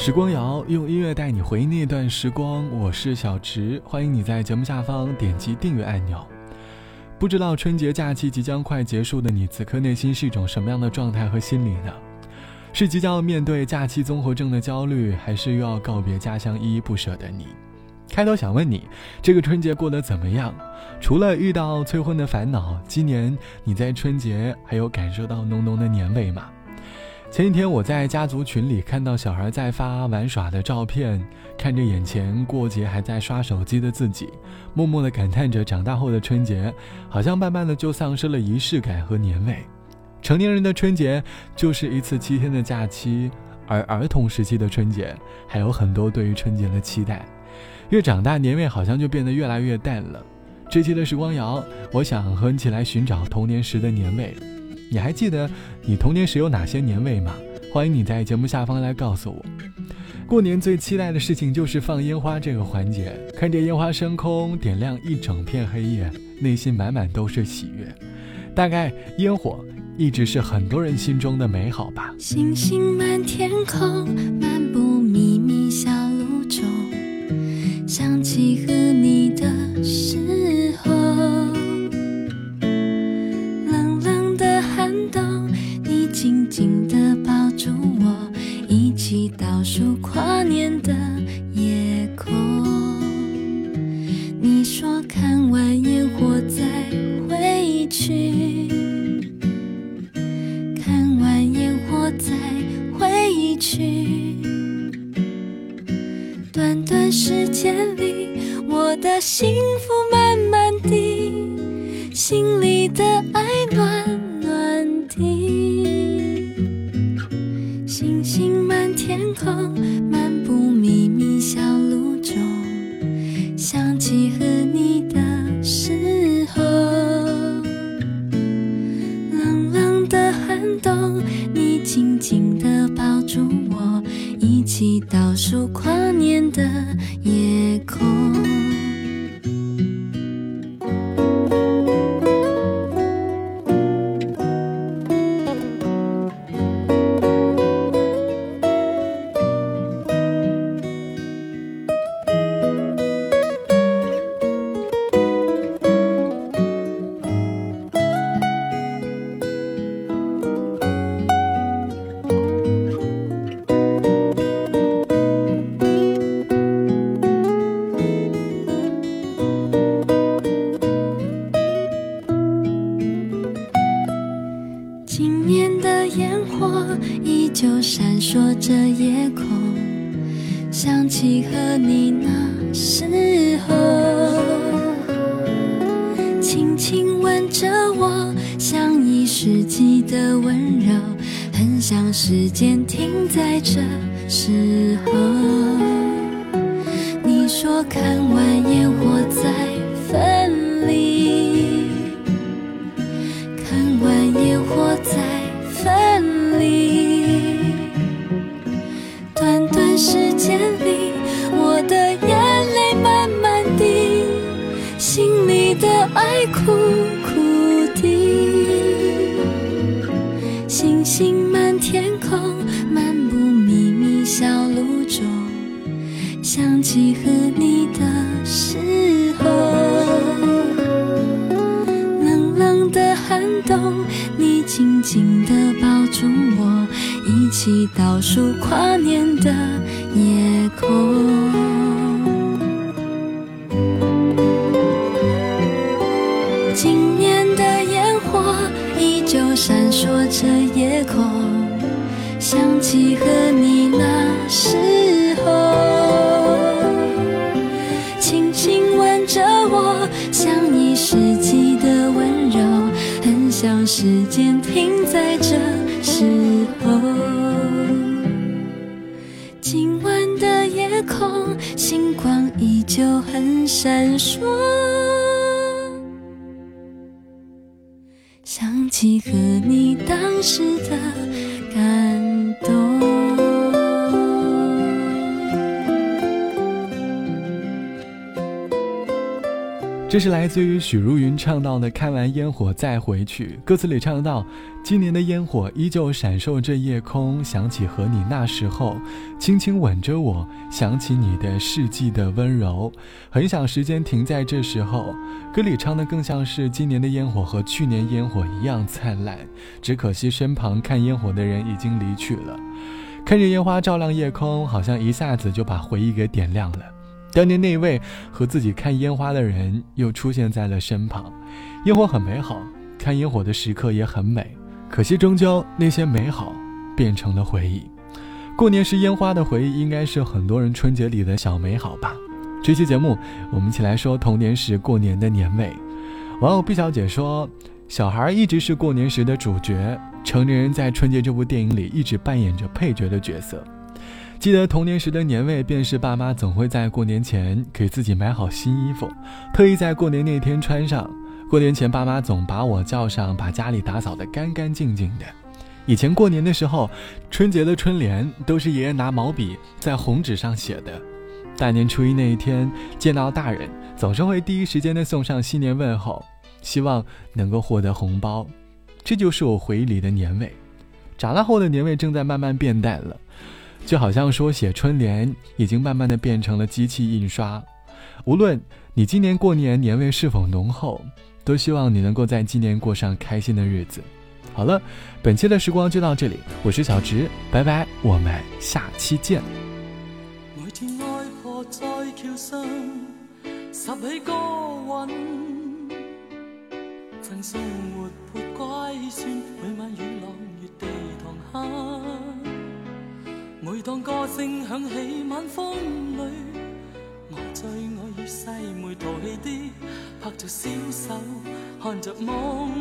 时光谣用音乐带你回忆那段时光，我是小池，欢迎你在节目下方点击订阅按钮。不知道春节假期即将快结束的你，此刻内心是一种什么样的状态和心理呢？是即将要面对假期综合症的焦虑，还是又要告别家乡依依不舍的你？开头想问你，这个春节过得怎么样？除了遇到催婚的烦恼，今年你在春节还有感受到浓浓的年味吗？前几天我在家族群里看到小孩在发玩耍的照片，看着眼前过节还在刷手机的自己，默默地感叹着长大后的春节，好像慢慢的就丧失了仪式感和年味。成年人的春节就是一次七天的假期，而儿童时期的春节还有很多对于春节的期待。越长大，年味好像就变得越来越淡了。这期的时光谣，我想和你一起来寻找童年时的年味。你还记得你童年时有哪些年味吗？欢迎你在节目下方来告诉我。过年最期待的事情就是放烟花这个环节，看着烟花升空，点亮一整片黑夜，内心满满都是喜悦。大概烟火一直是很多人心中的美好吧。星星满天空，去。短短时间里，我的幸福慢慢地，心里的爱暖着我，像一世纪的温柔，很想时间停在这时候。你说看完烟火再分离，看完烟火再分离。短短时间里，我的眼泪慢慢滴，心里的爱哭想起和你的时候，冷冷的寒冬，你紧紧地抱住我。一起倒数跨年的夜空，今年的烟火依旧闪烁着夜空，想起和你那时时间停在这时候。今晚的夜空，星光依旧很闪烁。想起和你当时这是来自于许茹芸唱到的“看完烟火再回去”，歌词里唱到：“今年的烟火依旧闪烁着夜空，想起和你那时候，轻轻吻着我，想起你的世纪的温柔，很想时间停在这时候。”歌里唱的更像是今年的烟火和去年烟火一样灿烂，只可惜身旁看烟火的人已经离去了。看着烟花照亮夜空，好像一下子就把回忆给点亮了。当年那位和自己看烟花的人又出现在了身旁，烟火很美好，看烟火的时刻也很美，可惜终究那些美好变成了回忆。过年时烟花的回忆，应该是很多人春节里的小美好吧。这期节目，我们一起来说童年时过年的年味。网友毕小姐说，小孩一直是过年时的主角，成年人在春节这部电影里一直扮演着配角的角色。记得童年时的年味，便是爸妈总会在过年前给自己买好新衣服，特意在过年那天穿上。过年前，爸妈总把我叫上，把家里打扫得干干净净的。以前过年的时候，春节的春联都是爷爷拿毛笔在红纸上写的。大年初一那一天，见到大人，总是会第一时间的送上新年问候，希望能够获得红包。这就是我回忆里的年味。长大后的年味正在慢慢变淡了。就好像说写春联已经慢慢的变成了机器印刷，无论你今年过年年味是否浓厚，都希望你能够在今年过上开心的日子。好了，本期的时光就到这里，我是小植，拜拜，我们下期见。每天外婆在桥上拾起歌韵，赠送活泼乖孙，每晚与朗月地堂下。每当歌声响起晚风里，我最爱与细妹淘气的拍着小手，看着梦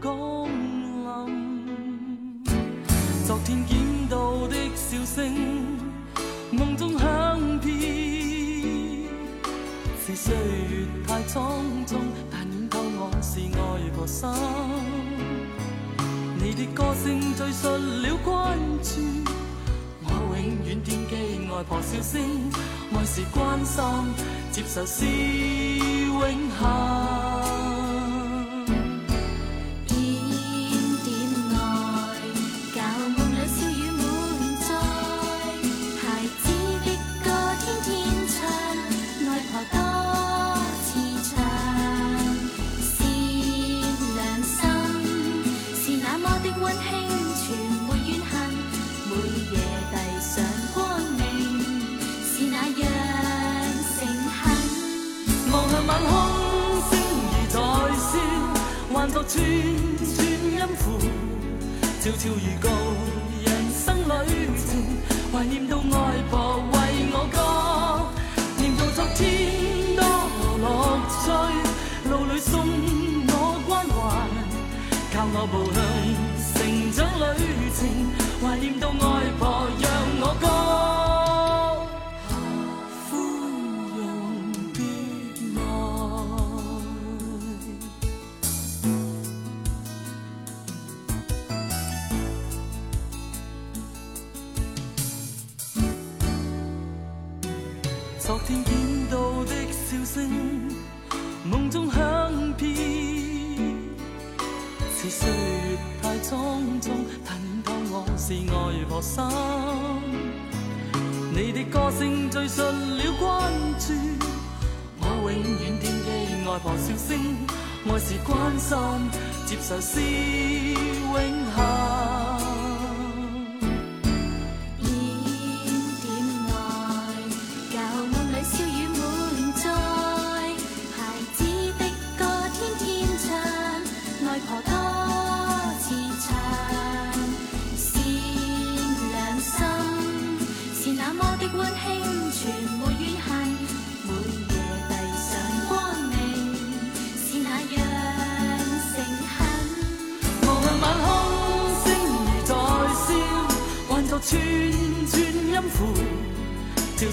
降临。昨天见到的笑声，梦中响遍。是岁月太匆匆，但染透我是爱婆心。你的歌声追述了关外婆笑声，爱是关心，接受是永恒。串串音符，悄悄预告人生旅程。怀念到外婆为我歌，念到昨天多乐趣，路里送我关怀，教我步向成长旅程。怀念到外婆梦中响遍。是岁月太匆匆，但念透我是爱婆心。你的歌声追述了关注，我永远惦记外婆笑声。爱是关心，接受是永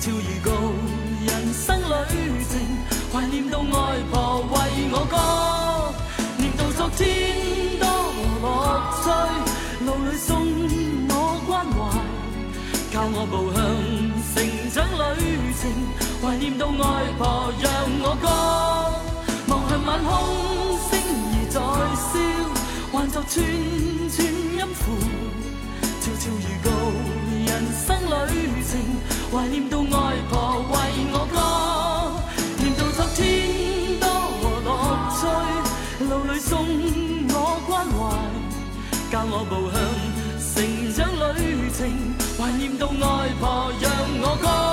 悄悄预告。人生旅程。怀念到外婆为我歌，念到昨天多乐趣，路里送我关怀，教我步向成长旅程。怀念到外婆让我歌。望向晚空星儿在笑，還作串串音符，悄悄預告，怀念到外婆为我歌，念到昨天多和乐趣，路里送我关怀，教我步向成长旅程，怀念到外婆让我歌。